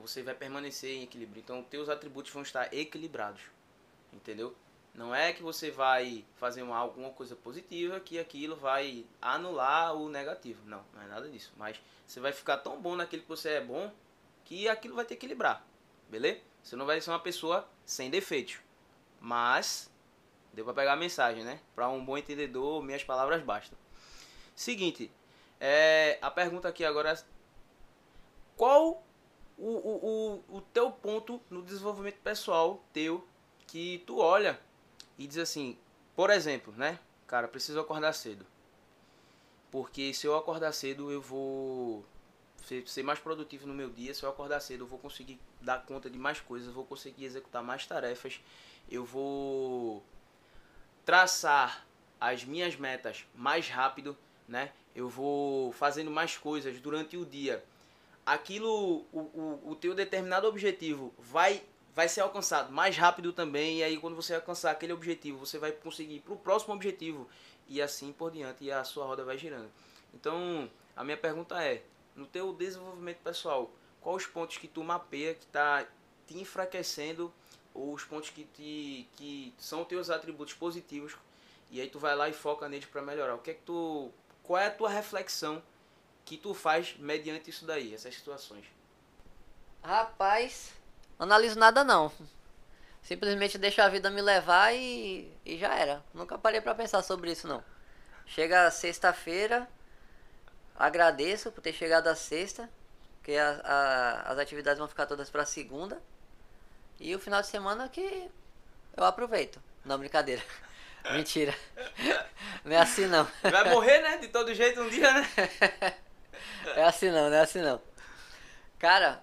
você vai permanecer em equilíbrio. Então, teus atributos vão estar equilibrados. Entendeu? Não é que você vai fazer uma, alguma coisa positiva que aquilo vai anular o negativo. Não, não é nada disso. Mas você vai ficar tão bom naquilo que você é bom que aquilo vai te equilibrar. Beleza? Você não vai ser uma pessoa sem defeitos. Mas, deu pra pegar a mensagem, né? Para um bom entendedor, minhas palavras bastam. Seguinte, é, a pergunta aqui agora é qual o, o, o, teu ponto no desenvolvimento pessoal teu que tu olha e diz assim, por exemplo, né? Cara, preciso acordar cedo. Porque se eu acordar cedo, eu vou ser mais produtivo no meu dia. Se eu acordar cedo, eu vou conseguir dar conta de mais coisas, vou conseguir executar mais tarefas, eu vou traçar as minhas metas mais rápido, né? Eu vou fazendo mais coisas durante o dia. Aquilo, o, o, o teu determinado objetivo vai vai ser alcançado mais rápido também. E aí, quando você alcançar aquele objetivo, você vai conseguir ir para o próximo objetivo e assim por diante. E a sua roda vai girando. Então, a minha pergunta é: no teu desenvolvimento pessoal, quais os pontos que tu mapeia que está te enfraquecendo ou os pontos que, te, que são teus atributos positivos e aí tu vai lá e foca neles para melhorar. O que é que tu, qual é a tua reflexão que tu faz mediante isso daí, essas situações? Rapaz, analiso nada não. Simplesmente deixo a vida me levar e, e já era. Nunca parei para pensar sobre isso não. Chega sexta-feira, agradeço por ter chegado a sexta, porque a, a, as atividades vão ficar todas para segunda. E o final de semana que eu aproveito. Não, brincadeira. Mentira. Não é assim não. Vai morrer, né? De todo jeito um dia, né? É assim não, não é assim não. Cara,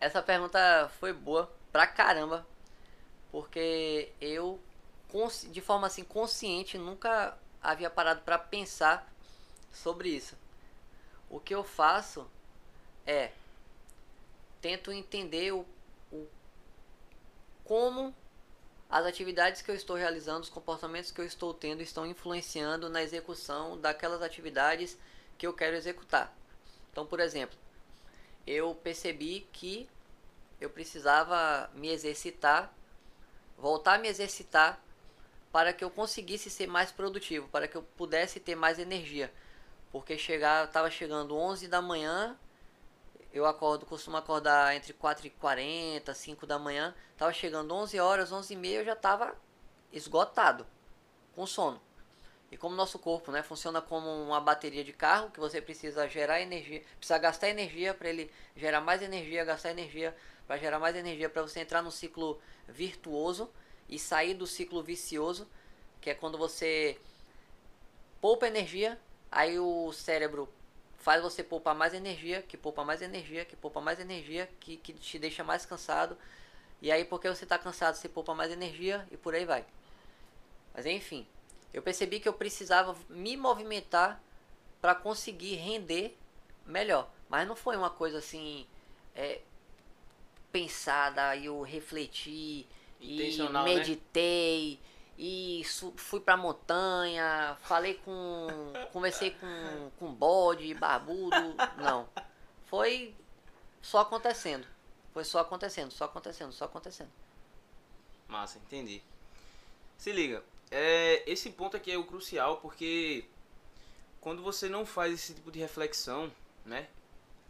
essa pergunta foi boa pra caramba. Porque eu, de forma assim consciente, nunca havia parado para pensar sobre isso. O que eu faço é tento entender o, o como as atividades que eu estou realizando, os comportamentos que eu estou tendo estão influenciando na execução daquelas atividades que eu quero executar. Então, por exemplo, eu percebi que eu precisava me exercitar, voltar a me exercitar para que eu conseguisse ser mais produtivo, para que eu pudesse ter mais energia. Porque chegar, estava chegando 11 da manhã, eu acordo, costumo acordar entre 4 e 40, 5 da manhã, estava chegando 11 horas, 11 e meia, eu já estava esgotado, com sono. E como nosso corpo né, funciona como uma bateria de carro, que você precisa gerar energia, precisa gastar energia para ele gerar mais energia, gastar energia para gerar mais energia, para você entrar no ciclo virtuoso e sair do ciclo vicioso, que é quando você poupa energia, aí o cérebro faz você poupar mais energia, que poupa mais energia, que poupa mais energia, que, que te deixa mais cansado. E aí porque você está cansado, você poupa mais energia e por aí vai. Mas enfim, eu percebi que eu precisava me movimentar para conseguir render melhor. Mas não foi uma coisa assim é, pensada, eu refleti e né? meditei né? e fui pra montanha, falei com. conversei com, com bode, barbudo. Não. Foi só acontecendo. Foi só acontecendo, só acontecendo, só acontecendo. Massa, entendi. Se liga, é, esse ponto aqui é o crucial porque quando você não faz esse tipo de reflexão, né?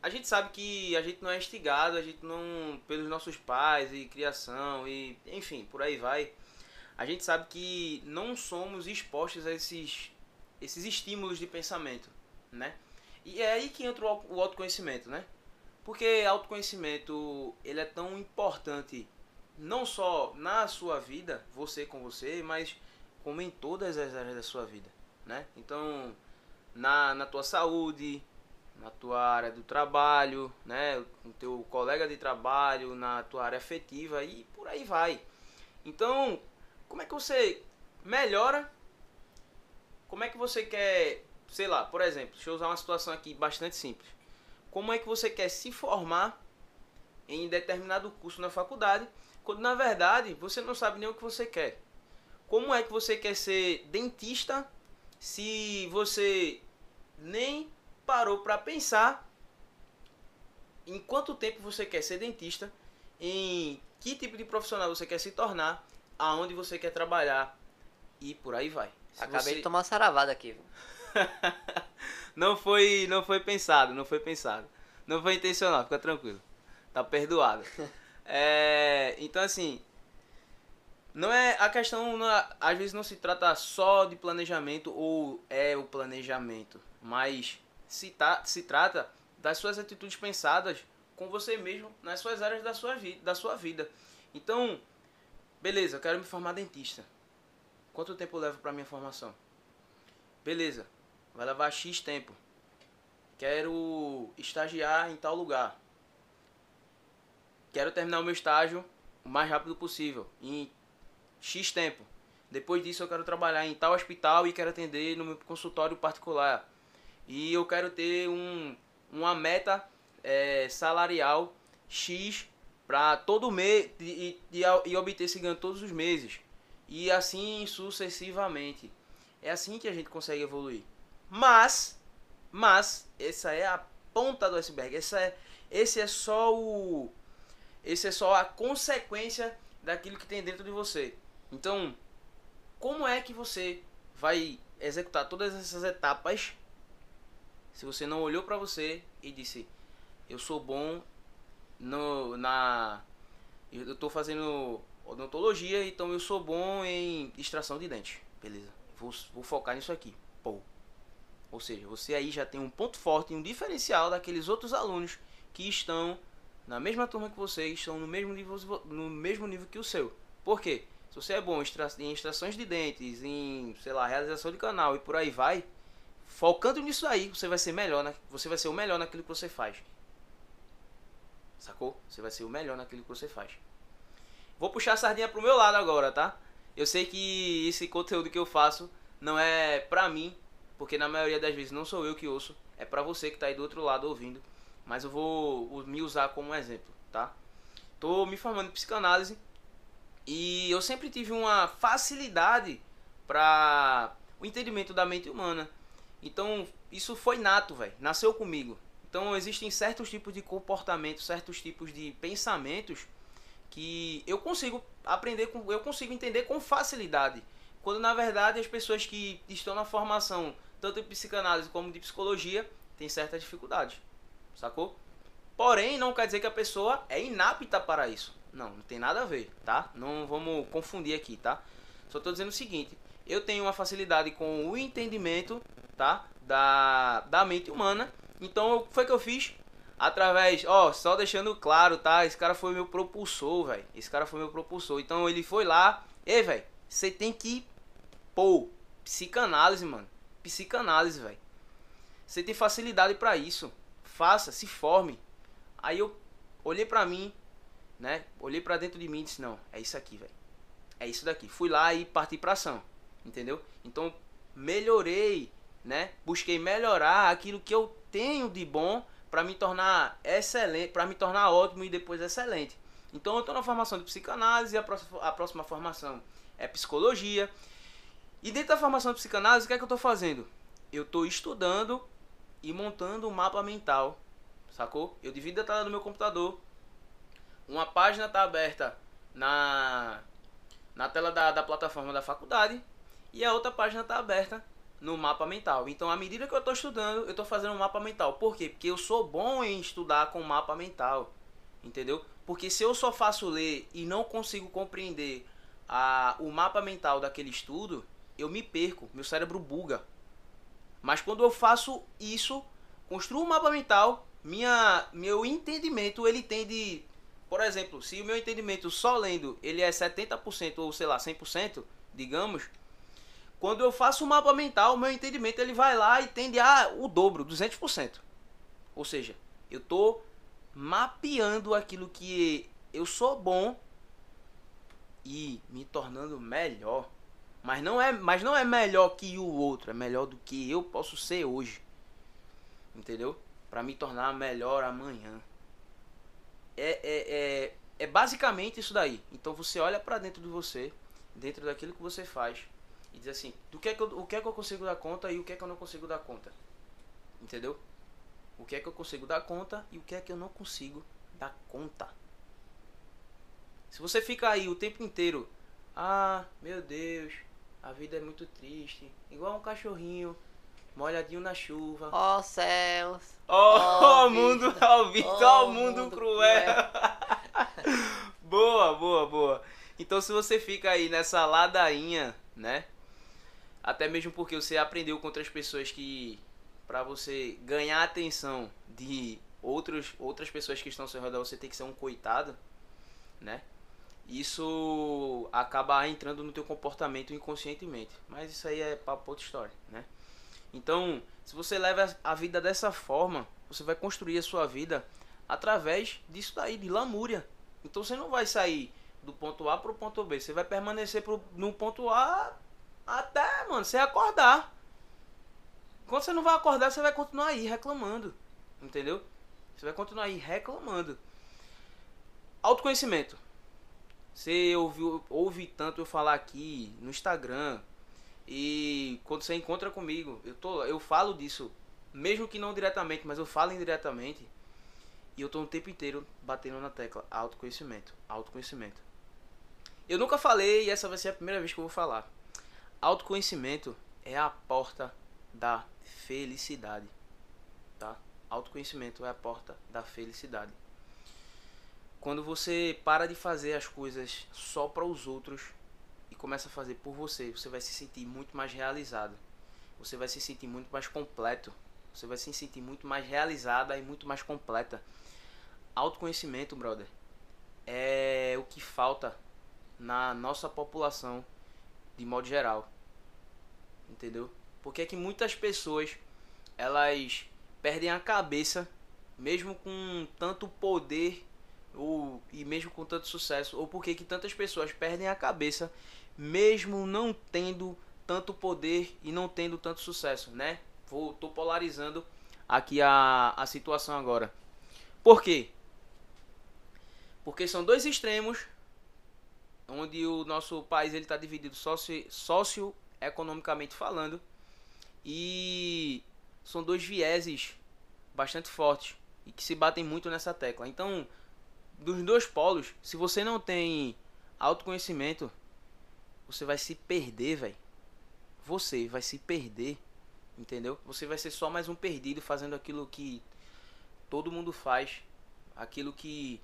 A gente sabe que a gente não é instigado, a gente não pelos nossos pais e criação e enfim, por aí vai. A gente sabe que não somos expostos a esses esses estímulos de pensamento, né? E é aí que entra o autoconhecimento, né? Porque autoconhecimento ele é tão importante não só na sua vida, você com você, mas como em todas as áreas da sua vida, né? Então, na, na tua saúde, na tua área do trabalho, né? Com teu colega de trabalho, na tua área afetiva e por aí vai. Então, como é que você melhora? Como é que você quer, sei lá, por exemplo, deixa eu usar uma situação aqui bastante simples. Como é que você quer se formar em determinado curso na faculdade, quando na verdade você não sabe nem o que você quer? Como é que você quer ser dentista se você nem parou para pensar em quanto tempo você quer ser dentista, em que tipo de profissional você quer se tornar, aonde você quer trabalhar e por aí vai. Se Acabei você... de tomar uma saravada aqui. não foi, não foi pensado, não foi pensado. Não foi intencional, fica tranquilo. Tá perdoado. é, então assim, não é a questão, não, é, às vezes não se trata só de planejamento ou é o planejamento, mas se, tá, se trata das suas atitudes pensadas com você mesmo nas suas áreas da sua, vida, da sua vida. Então, beleza, eu quero me formar dentista. Quanto tempo leva para minha formação? Beleza, vai levar X tempo. Quero estagiar em tal lugar. Quero terminar o meu estágio o mais rápido possível, em X tempo. Depois disso eu quero trabalhar em tal hospital e quero atender no meu consultório particular. E eu quero ter um, uma meta é, salarial X para todo mês e, e, e obter esse ganho todos os meses. E assim sucessivamente. É assim que a gente consegue evoluir. Mas, mas, essa é a ponta do iceberg. Essa é, esse é só o. Esse é só a consequência daquilo que tem dentro de você. Então, como é que você vai executar todas essas etapas se você não olhou para você e disse: Eu sou bom no, na. Eu estou fazendo odontologia, então eu sou bom em extração de dente. Beleza, vou, vou focar nisso aqui. Pô. Ou seja, você aí já tem um ponto forte, um diferencial daqueles outros alunos que estão na mesma turma que você, estão no mesmo nível, no mesmo nível que o seu. Por quê? Se você é bom em extrações de dentes, em, sei lá, realização de canal e por aí vai, focando nisso aí, você vai ser melhor, na, você vai ser o melhor naquilo que você faz. Sacou? Você vai ser o melhor naquilo que você faz. Vou puxar a sardinha pro meu lado agora, tá? Eu sei que esse conteúdo que eu faço não é pra mim, porque na maioria das vezes não sou eu que ouço, é pra você que tá aí do outro lado ouvindo. Mas eu vou me usar como exemplo, tá? Tô me formando em psicanálise e eu sempre tive uma facilidade para o entendimento da mente humana. Então, isso foi nato, velho. Nasceu comigo. Então, existem certos tipos de comportamentos, certos tipos de pensamentos que eu consigo aprender com, eu consigo entender com facilidade. Quando na verdade as pessoas que estão na formação, tanto de psicanálise como de psicologia, têm certas dificuldades. Sacou? Porém, não quer dizer que a pessoa é inapta para isso. Não, não tem nada a ver, tá? Não vamos confundir aqui, tá? Só estou dizendo o seguinte, eu tenho uma facilidade com o entendimento, tá? Da, da mente humana. Então, o que foi que eu fiz? através, ó, só deixando claro, tá? Esse cara foi meu propulsor, velho. Esse cara foi meu propulsor. Então ele foi lá, ei, velho, você tem que pô, psicanálise, mano. Psicanálise, velho. Você tem facilidade para isso. Faça, se forme. Aí eu olhei pra mim, né? Olhei para dentro de mim e disse: "Não, é isso aqui, velho. É isso daqui". Fui lá e parti pra ação. Entendeu? Então melhorei, né? Busquei melhorar aquilo que eu tenho de bom para me tornar excelente, para me tornar ótimo e depois excelente. Então eu estou na formação de psicanálise, a próxima, a próxima formação é psicologia. E dentro da formação de psicanálise, o que é que eu estou fazendo? Eu estou estudando e montando um mapa mental, sacou? Eu divido a tela do meu computador. Uma página está aberta na, na tela da, da plataforma da faculdade e a outra página está aberta no mapa mental. Então, à medida que eu estou estudando, eu estou fazendo um mapa mental. Por quê? Porque eu sou bom em estudar com mapa mental. Entendeu? Porque se eu só faço ler e não consigo compreender a, o mapa mental daquele estudo, eu me perco, meu cérebro buga. Mas quando eu faço isso, construo um mapa mental, minha, meu entendimento ele tende, por exemplo, se o meu entendimento só lendo ele é 70% ou sei lá, 100%, digamos, quando eu faço o um mapa mental, o meu entendimento ele vai lá e tende a o dobro, 200%. Ou seja, eu tô mapeando aquilo que eu sou bom e me tornando melhor. Mas não é, mas não é melhor que o outro, é melhor do que eu posso ser hoje. Entendeu? Para me tornar melhor amanhã. É, é, é, é basicamente isso daí. Então você olha para dentro de você, dentro daquilo que você faz e dizer assim, do que é que eu, o que é que eu consigo dar conta e o que é que eu não consigo dar conta. Entendeu? O que é que eu consigo dar conta e o que é que eu não consigo dar conta. Se você fica aí o tempo inteiro, ah, meu Deus, a vida é muito triste, igual um cachorrinho molhadinho na chuva. Ó oh, céus. Ó oh, mundo, ó vida, ó oh, mundo, mundo cruel. cruel. boa, boa, boa. Então se você fica aí nessa ladainha, né? Até mesmo porque você aprendeu com outras pessoas que para você ganhar a atenção de outros, outras pessoas que estão ao seu redor, você tem que ser um coitado, né? Isso acaba entrando no teu comportamento inconscientemente. Mas isso aí é papo outra história, né? Então, se você leva a vida dessa forma, você vai construir a sua vida através disso daí, de lamúria. Então você não vai sair do ponto A para o ponto B. Você vai permanecer pro, no ponto A até, mano, você acordar. Quando você não vai acordar, você vai continuar aí reclamando. Entendeu? Você vai continuar aí reclamando. Autoconhecimento. Você ouviu, ouve tanto eu falar aqui no Instagram. E quando você encontra comigo, eu, tô, eu falo disso. Mesmo que não diretamente, mas eu falo indiretamente. E eu tô o tempo inteiro batendo na tecla autoconhecimento. Autoconhecimento. Eu nunca falei e essa vai ser a primeira vez que eu vou falar. Autoconhecimento é a porta da felicidade. Tá? Autoconhecimento é a porta da felicidade. Quando você para de fazer as coisas só para os outros e começa a fazer por você, você vai se sentir muito mais realizado. Você vai se sentir muito mais completo. Você vai se sentir muito mais realizada e muito mais completa. Autoconhecimento, brother, é o que falta na nossa população de modo geral. Entendeu? Porque é que muitas pessoas elas perdem a cabeça mesmo com tanto poder ou e mesmo com tanto sucesso, ou porque que tantas pessoas perdem a cabeça mesmo não tendo tanto poder e não tendo tanto sucesso, né? Vou tô polarizando aqui a, a situação agora. Por quê? Porque são dois extremos onde o nosso país ele está dividido socio, socioeconomicamente falando e são dois vieses bastante fortes e que se batem muito nessa tecla. Então, dos dois polos, se você não tem autoconhecimento, você vai se perder, velho. Você vai se perder, entendeu? Você vai ser só mais um perdido fazendo aquilo que todo mundo faz, aquilo que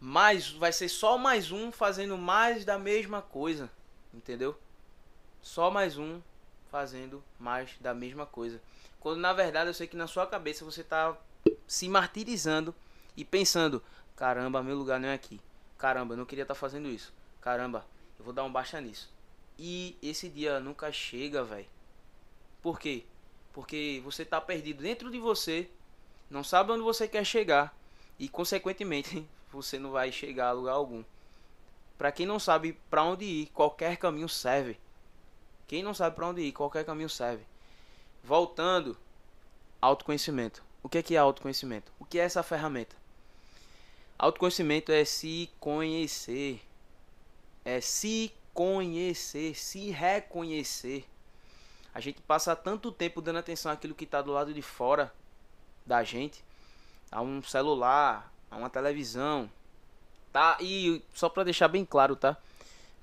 mais vai ser só mais um fazendo mais da mesma coisa, entendeu? Só mais um fazendo mais da mesma coisa. Quando na verdade eu sei que na sua cabeça você está se martirizando e pensando: caramba, meu lugar não é aqui. Caramba, eu não queria estar tá fazendo isso. Caramba, eu vou dar um baixa nisso. E esse dia nunca chega, velho. Por quê? Porque você está perdido dentro de você, não sabe onde você quer chegar e consequentemente você não vai chegar a lugar algum. Para quem não sabe para onde ir, qualquer caminho serve. Quem não sabe para onde ir, qualquer caminho serve. Voltando, autoconhecimento. O que é, que é autoconhecimento? O que é essa ferramenta? Autoconhecimento é se conhecer. É se conhecer, se reconhecer. A gente passa tanto tempo dando atenção àquilo que está do lado de fora da gente, a um celular, a uma televisão, tá? E só para deixar bem claro, tá?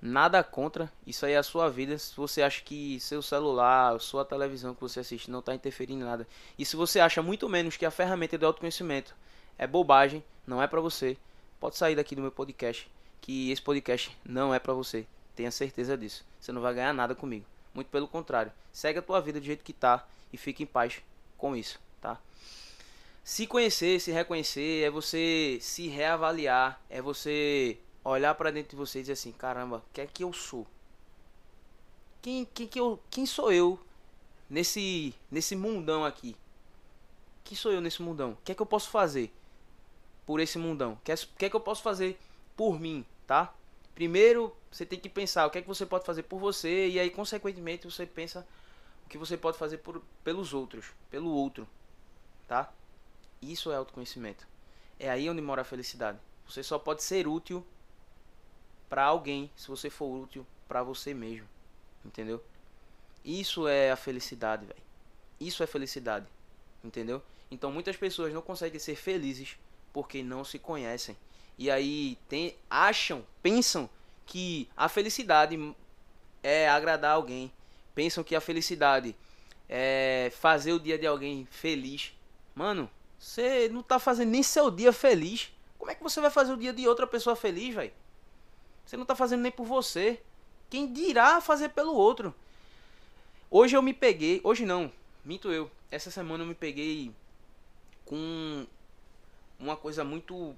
Nada contra, isso aí é a sua vida. Se você acha que seu celular, sua televisão que você assiste não está interferindo em nada. E se você acha muito menos que a ferramenta de autoconhecimento é bobagem, não é para você, pode sair daqui do meu podcast, que esse podcast não é para você. Tenha certeza disso. Você não vai ganhar nada comigo. Muito pelo contrário. Segue a tua vida do jeito que tá e fique em paz com isso, tá? Se conhecer, se reconhecer, é você se reavaliar, é você olhar para dentro de você e dizer assim, caramba, o que é que eu sou? Quem, quem, que eu, quem sou eu nesse, nesse mundão aqui? Quem sou eu nesse mundão? O que é que eu posso fazer por esse mundão? O que, é, que é que eu posso fazer por mim, tá? Primeiro, você tem que pensar o que é que você pode fazer por você e aí, consequentemente, você pensa o que você pode fazer por, pelos outros, pelo outro, tá? Isso é autoconhecimento. É aí onde mora a felicidade. Você só pode ser útil para alguém se você for útil para você mesmo. Entendeu? Isso é a felicidade, velho. Isso é felicidade. Entendeu? Então muitas pessoas não conseguem ser felizes porque não se conhecem. E aí tem, acham, pensam que a felicidade é agradar alguém. Pensam que a felicidade é fazer o dia de alguém feliz. Mano, você não tá fazendo nem seu dia feliz. Como é que você vai fazer o dia de outra pessoa feliz, velho? Você não tá fazendo nem por você. Quem dirá fazer pelo outro? Hoje eu me peguei, hoje não, minto eu. Essa semana eu me peguei com uma coisa muito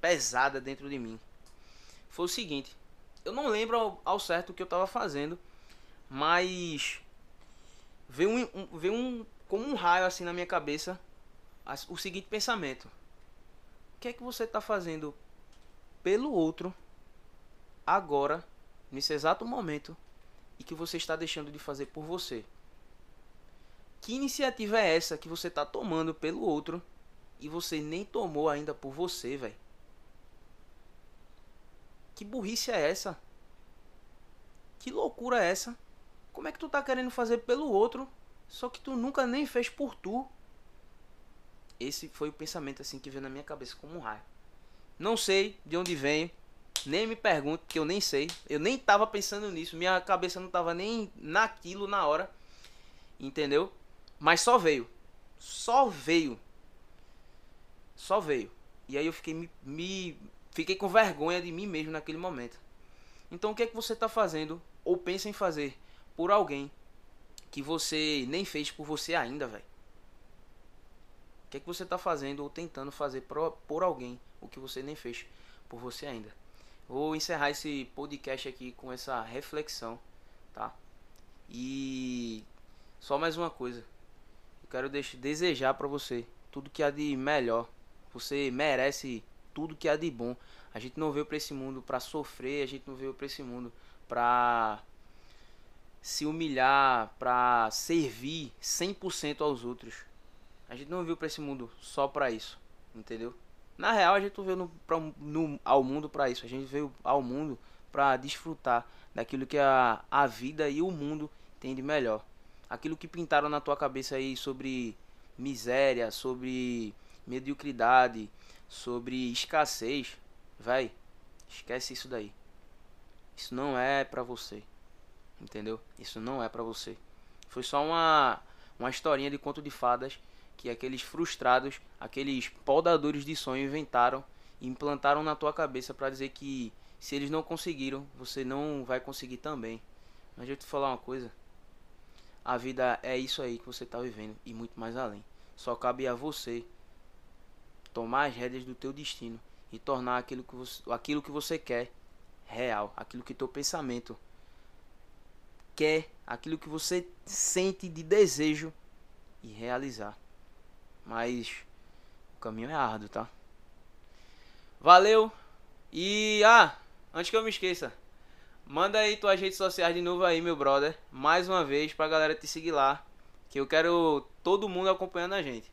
pesada dentro de mim. Foi o seguinte, eu não lembro ao, ao certo o que eu tava fazendo, mas veio um, um, veio um como um raio assim na minha cabeça o seguinte pensamento: o que é que você está fazendo pelo outro agora, nesse exato momento, e que você está deixando de fazer por você? Que iniciativa é essa que você está tomando pelo outro e você nem tomou ainda por você, velho? Que burrice é essa? Que loucura é essa? Como é que tu tá querendo fazer pelo outro, só que tu nunca nem fez por tu? Esse foi o pensamento assim que veio na minha cabeça como um raio. Não sei de onde vem, nem me pergunte, que eu nem sei. Eu nem tava pensando nisso, minha cabeça não tava nem naquilo na hora. Entendeu? Mas só veio. Só veio. Só veio. E aí eu fiquei me, me fiquei com vergonha de mim mesmo naquele momento. Então o que é que você está fazendo ou pensa em fazer por alguém que você nem fez por você ainda, velho? O que é que você está fazendo ou tentando fazer por, por alguém o que você nem fez por você ainda? Vou encerrar esse podcast aqui com essa reflexão, tá? E só mais uma coisa. Eu quero desejar para você tudo que há de melhor. Você merece tudo que há de bom. A gente não veio para esse mundo para sofrer, a gente não veio para esse mundo para se humilhar, para servir 100% aos outros. A gente não veio para esse mundo só para isso, entendeu? Na real, a gente não veio no, pra, no, ao mundo para isso. A gente veio ao mundo para desfrutar daquilo que a, a vida e o mundo tem de melhor. Aquilo que pintaram na tua cabeça aí sobre miséria, sobre mediocridade, sobre escassez, vai, esquece isso daí. Isso não é para você. Entendeu? Isso não é para você. Foi só uma uma historinha de conto de fadas que aqueles frustrados, aqueles podadores de sonho inventaram e implantaram na tua cabeça para dizer que se eles não conseguiram, você não vai conseguir também. Mas deixa eu te falar uma coisa. A vida é isso aí que você está vivendo e muito mais além. Só cabe a você tomar as rédeas do teu destino e tornar aquilo que você, aquilo que você quer real, aquilo que teu pensamento quer, aquilo que você sente de desejo e realizar. Mas o caminho é árduo, tá? Valeu! E ah, antes que eu me esqueça, manda aí tuas redes sociais de novo aí, meu brother, mais uma vez pra galera te seguir lá, que eu quero todo mundo acompanhando a gente.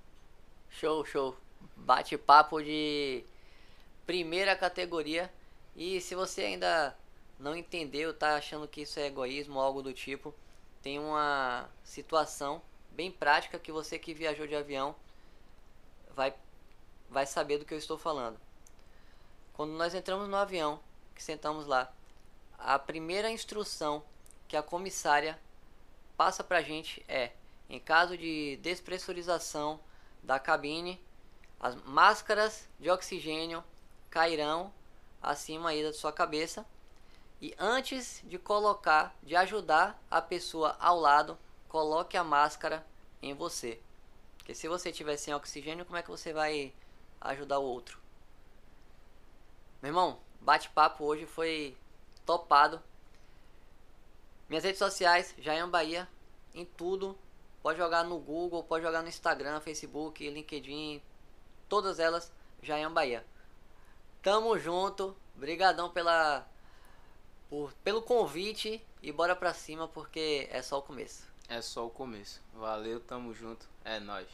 Show, show. Bate-papo de primeira categoria. E se você ainda não entendeu, tá achando que isso é egoísmo ou algo do tipo, tem uma situação bem prática que você que viajou de avião vai, vai saber do que eu estou falando. Quando nós entramos no avião, que sentamos lá, a primeira instrução que a comissária passa pra gente é: em caso de despressurização da cabine, as máscaras de oxigênio cairão acima aí da sua cabeça. E antes de colocar, de ajudar a pessoa ao lado, coloque a máscara em você. Porque se você tiver sem oxigênio, como é que você vai ajudar o outro? Meu irmão, bate-papo hoje foi topado. Minhas redes sociais, Jaian Bahia, em tudo. Pode jogar no Google, pode jogar no Instagram, Facebook, LinkedIn, todas elas, Jaian Bahia. Tamo junto, brigadão pela por, pelo convite e bora pra cima porque é só o começo. É só o começo. Valeu, tamo junto. É nóis.